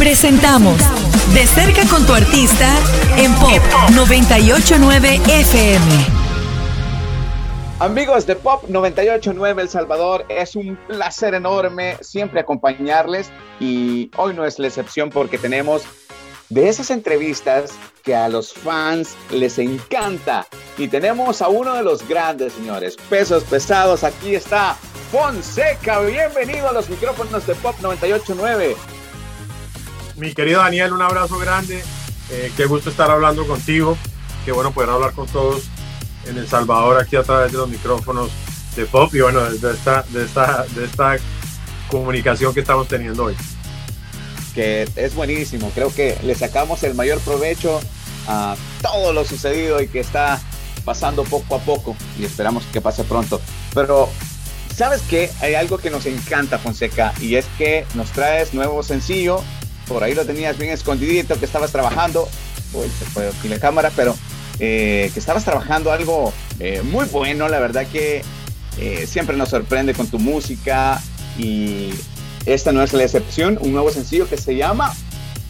Presentamos De cerca con tu artista en Pop 989 FM. Amigos de Pop 989 El Salvador, es un placer enorme siempre acompañarles y hoy no es la excepción porque tenemos de esas entrevistas que a los fans les encanta. Y tenemos a uno de los grandes, señores, pesos pesados. Aquí está Fonseca. Bienvenido a los micrófonos de Pop 989. Mi querido Daniel, un abrazo grande. Eh, qué gusto estar hablando contigo. Qué bueno poder hablar con todos en El Salvador aquí a través de los micrófonos de Pop y bueno, de esta, de esta, de esta comunicación que estamos teniendo hoy que es buenísimo. Creo que le sacamos el mayor provecho a todo lo sucedido y que está pasando poco a poco y esperamos que pase pronto. Pero, ¿sabes qué? Hay algo que nos encanta, Fonseca, y es que nos traes nuevo sencillo. Por ahí lo tenías bien escondidito, que estabas trabajando. Uy, se fue aquí la cámara, pero eh, que estabas trabajando algo eh, muy bueno. La verdad que eh, siempre nos sorprende con tu música y esta no es la excepción, un nuevo sencillo que se llama...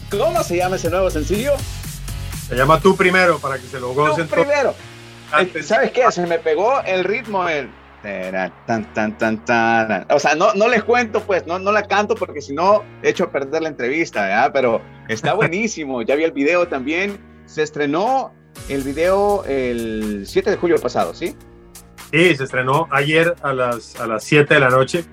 ¿Cómo se llama ese nuevo sencillo? Se llama Tú Primero, para que se lo gocen. Tú Primero. ¿Sabes qué? Se me pegó el ritmo, el... Tan, tan, tan, tan. O sea, no, no les cuento, pues, no, no la canto porque si no, he hecho a perder la entrevista, ¿verdad? Pero está buenísimo. ya vi el video también. Se estrenó el video el 7 de julio pasado, ¿sí? Sí, se estrenó ayer a las, a las 7 de la noche.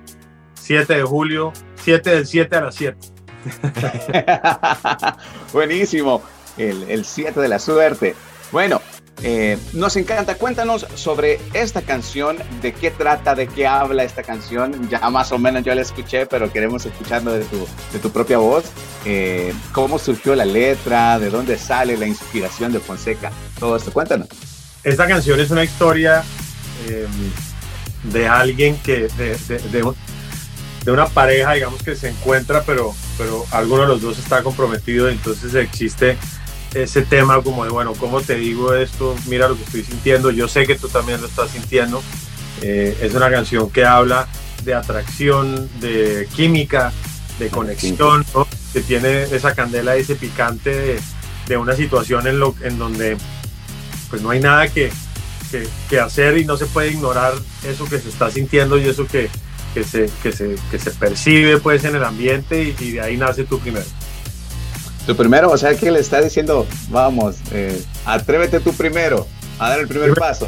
7 de julio, 7 del 7 a las 7. Buenísimo, el 7 de la suerte. Bueno, eh, nos encanta. Cuéntanos sobre esta canción, de qué trata, de qué habla esta canción. Ya más o menos yo la escuché, pero queremos escucharlo de tu, de tu propia voz. Eh, ¿Cómo surgió la letra? ¿De dónde sale la inspiración de Fonseca? Todo esto, cuéntanos. Esta canción es una historia eh, de alguien que, de, de, de una pareja, digamos, que se encuentra, pero, pero alguno de los dos está comprometido, entonces existe ese tema como de, bueno, ¿cómo te digo esto? Mira lo que estoy sintiendo, yo sé que tú también lo estás sintiendo. Eh, es una canción que habla de atracción, de química, de conexión, que tiene esa candela, ese picante de, una situación en, lo, en donde pues no hay nada que, que, que hacer y no se puede ignorar eso que se está sintiendo y eso que, que se, que se, que se percibe pues en el ambiente y, de ahí nace tu primero. Tu primero, o sea que le está diciendo, vamos, eh, atrévete tú primero a dar el primer paso.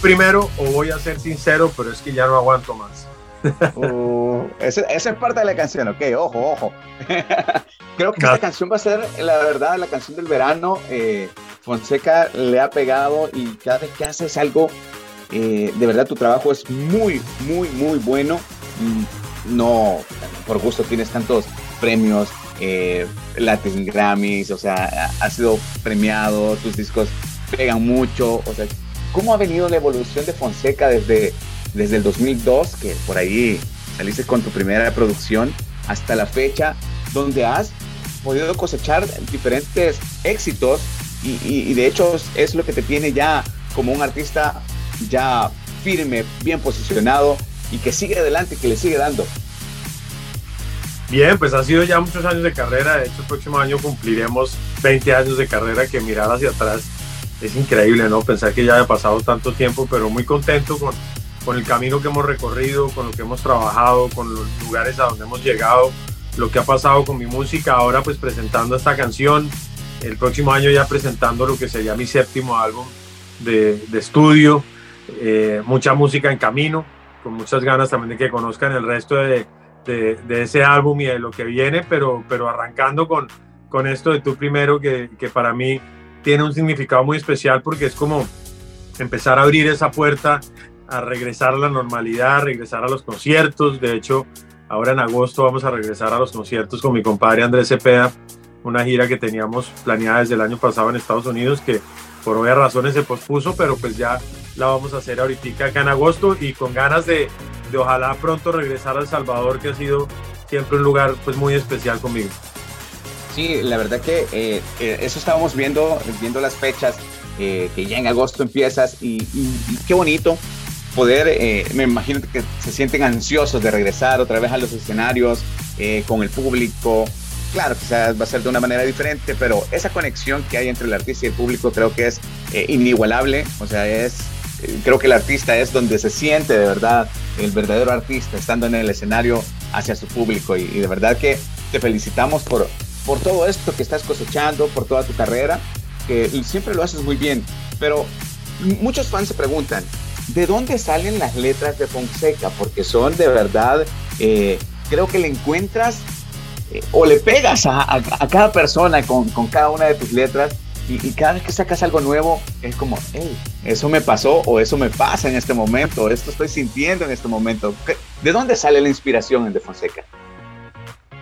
Primero, o voy a ser sincero, pero es que ya no aguanto más. Uh, esa, es parte de la canción, ok, ojo, ojo. Creo que esta canción va a ser, la verdad, la canción del verano. Eh, Fonseca le ha pegado y cada vez que haces algo, eh, de verdad tu trabajo es muy, muy, muy bueno no por gusto tienes tantos premios, eh, Latin Grammys, o sea, ha sido premiado, tus discos pegan mucho, o sea, ¿cómo ha venido la evolución de Fonseca desde, desde el 2002, que por ahí saliste con tu primera producción, hasta la fecha, donde has podido cosechar diferentes éxitos y, y de hecho es lo que te tiene ya como un artista ya firme, bien posicionado y que sigue adelante, que le sigue dando. Bien, pues ha sido ya muchos años de carrera. De hecho, el próximo año cumpliremos 20 años de carrera que mirar hacia atrás es increíble, ¿no? Pensar que ya ha pasado tanto tiempo, pero muy contento con, con el camino que hemos recorrido, con lo que hemos trabajado, con los lugares a donde hemos llegado, lo que ha pasado con mi música. Ahora, pues presentando esta canción. El próximo año ya presentando lo que sería mi séptimo álbum de, estudio. Eh, mucha música en camino con muchas ganas también de que conozcan el resto de, de, ese álbum y de lo que viene, pero, pero arrancando con, con esto de tú primero, que, que para mí tiene un significado muy especial porque es como empezar a abrir esa puerta a regresar a la normalidad, a regresar a los conciertos. De hecho, ahora en agosto vamos a regresar a los conciertos con mi compadre Andrés Cepeda, una gira que teníamos planeada desde el año pasado en Estados Unidos, que por obvias razones se pospuso, pero pues ya la vamos a hacer ahorita acá en agosto y con ganas de, de ojalá pronto regresar a El Salvador, que ha sido siempre un lugar pues muy especial conmigo. Sí, la verdad que eh, eh, eso estábamos viendo, viendo las fechas, eh, que ya en agosto empiezas y, qué bonito poder, me imagino que se sienten ansiosos de regresar otra vez a los escenarios con el público, claro, quizás va a ser de una manera diferente, pero esa conexión que hay entre el artista y el público creo que es inigualable. O sea, es, creo que el artista es donde se siente de verdad el verdadero artista, estando en el escenario hacia su público. Y, de verdad que te felicitamos por, por todo esto que estás cosechando, por toda tu carrera, que siempre lo haces muy bien. Pero muchos fans se preguntan, ¿de dónde salen las letras de Fonseca? Porque son de verdad, eh, creo que le encuentras eh, o le pegas a, cada persona con, cada una de tus letras y, cada vez que sacas algo nuevo es como, hey, eso me pasó o eso me pasa en este momento, esto estoy sintiendo en este momento. ¿De dónde sale la inspiración en De Fonseca?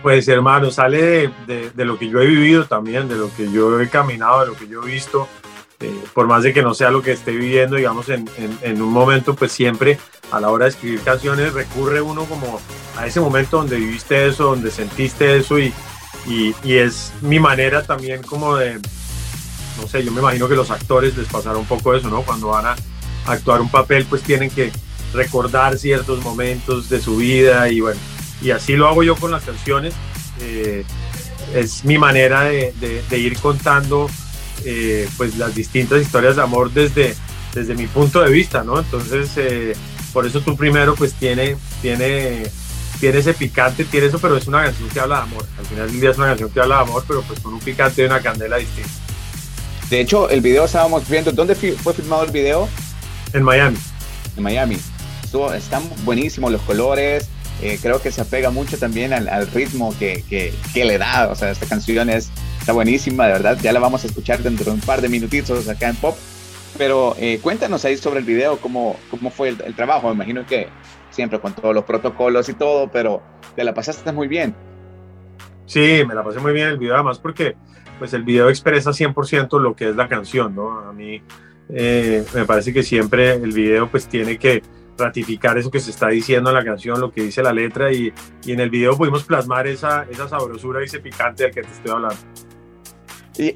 Pues hermano, sale de, lo que yo he vivido también, de lo que yo he caminado, de lo que yo he visto. Eh, por más de que no sea lo que esté viviendo, digamos, en, un momento, pues siempre a la hora de escribir canciones recurre uno como a ese momento donde viviste eso, donde sentiste eso y, es mi manera también como de, no sé, yo me imagino que los actores les pasará un poco eso, ¿no? Cuando van a actuar un papel, pues tienen que recordar ciertos momentos de su vida y bueno, y así lo hago yo con las canciones. Eh, es mi manera de, ir contando eh, pues las distintas historias de amor desde, desde mi punto de vista, ¿no? Entonces, eh, por eso tú primero pues tiene, tiene, tiene ese picante, tiene eso, pero es una canción que habla de amor. Al final del día es una canción que habla de amor, pero pues con un picante y una candela distinta. De hecho, el video estábamos viendo, ¿dónde fue filmado el video? En Miami. En Miami. Estuvo, están buenísimos los colores, eh, creo que se apega mucho también al, ritmo que, que, que, le da. O sea, esta canción es, está buenísima, de verdad. Ya la vamos a escuchar dentro de un par de minutitos acá en Pop. Pero eh, cuéntanos ahí sobre el video, cómo, cómo fue el, trabajo. Me imagino que siempre con todos los protocolos y todo, pero te la pasaste muy bien. Sí, me la pasé muy bien el video, además porque pues el video expresa 100% lo que es la canción, ¿no? A mí eh, me parece que siempre el video pues tiene que ratificar eso que se está diciendo en la canción, lo que dice la letra y, y en el video pudimos plasmar esa, esa sabrosura y ese picante del que te estoy hablando. Y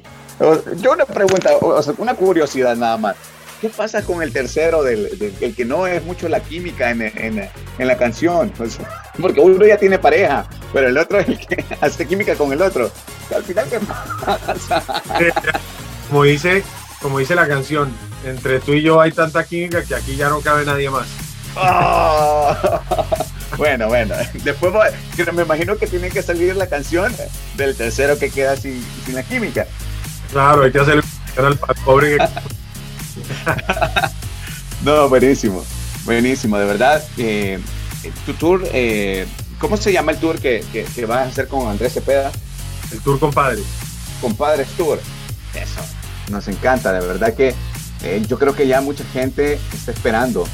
yo una pregunta, una curiosidad nada más. ¿Qué pasa con el tercero, del, del que no es mucho la química en, en, en la canción? porque uno ya tiene pareja, pero el otro es el que hace química con el otro. Al final, ¿qué pasa? Como dice, como dice la canción, entre tú y yo hay tanta química que aquí ya no cabe nadie más. Ah. bueno, bueno. Después me imagino que tiene que salir la canción del tercero que queda sin, sin la química. Claro, hay que hacer el pobre no, buenísimo. Buenísimo, de verdad. Eh, tu tour, eh, ¿cómo se llama el tour que, que, vas a hacer con Andrés Cepeda? El tour Compadres. Compadres Tour. Eso. Nos encanta, de verdad que eh, yo creo que ya mucha gente está esperando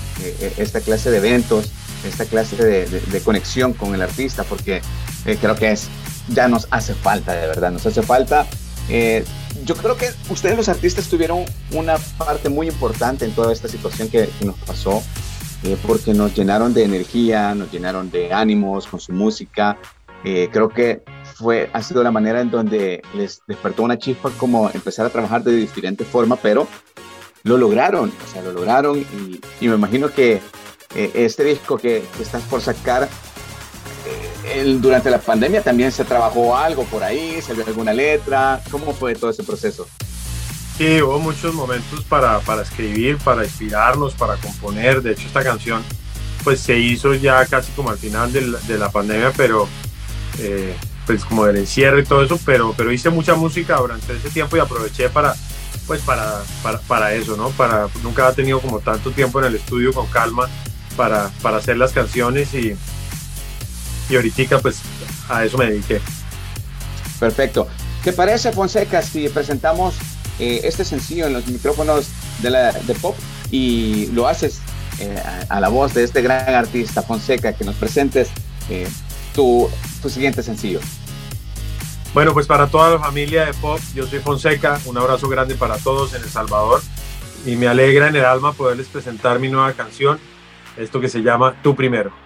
esta clase de eventos, esta clase de, conexión con el artista, porque creo que es, ya nos hace falta, de verdad, nos hace falta yo creo que ustedes los artistas tuvieron una parte muy importante en toda esta situación que, nos pasó, eh, porque nos llenaron de energía, nos llenaron de ánimos con su música. Eh, creo que fue, ha sido la manera en donde les despertó una chispa como empezar a trabajar de diferente forma, pero lo lograron, o sea, lo lograron y, me imagino que eh, este disco que, que estás por sacar durante la pandemia también se trabajó algo por ahí, salió alguna letra. ¿Cómo fue todo ese proceso? Sí, hubo muchos momentos para, para escribir, para inspirarnos, para componer. De hecho, esta canción pues se hizo ya casi como al final de la, de la pandemia, pero eh, pues como del encierro y todo eso, pero, pero hice mucha música durante ese tiempo y aproveché para, pues para, para, para eso, ¿no? Para, nunca había tenido como tanto tiempo en el estudio con calma para, para hacer las canciones y, y ahorita pues a eso me dediqué. Perfecto. ¿Qué parece, Fonseca, si presentamos eh, este sencillo en los micrófonos de, la, de pop y lo haces eh, a, la voz de este gran artista, Fonseca, que nos presentes eh, tu, tu siguiente sencillo? Bueno, pues para toda la familia de pop, yo soy Fonseca, un abrazo grande para todos en El Salvador y me alegra en el alma poderles presentar mi nueva canción, esto que se llama Tú Primero.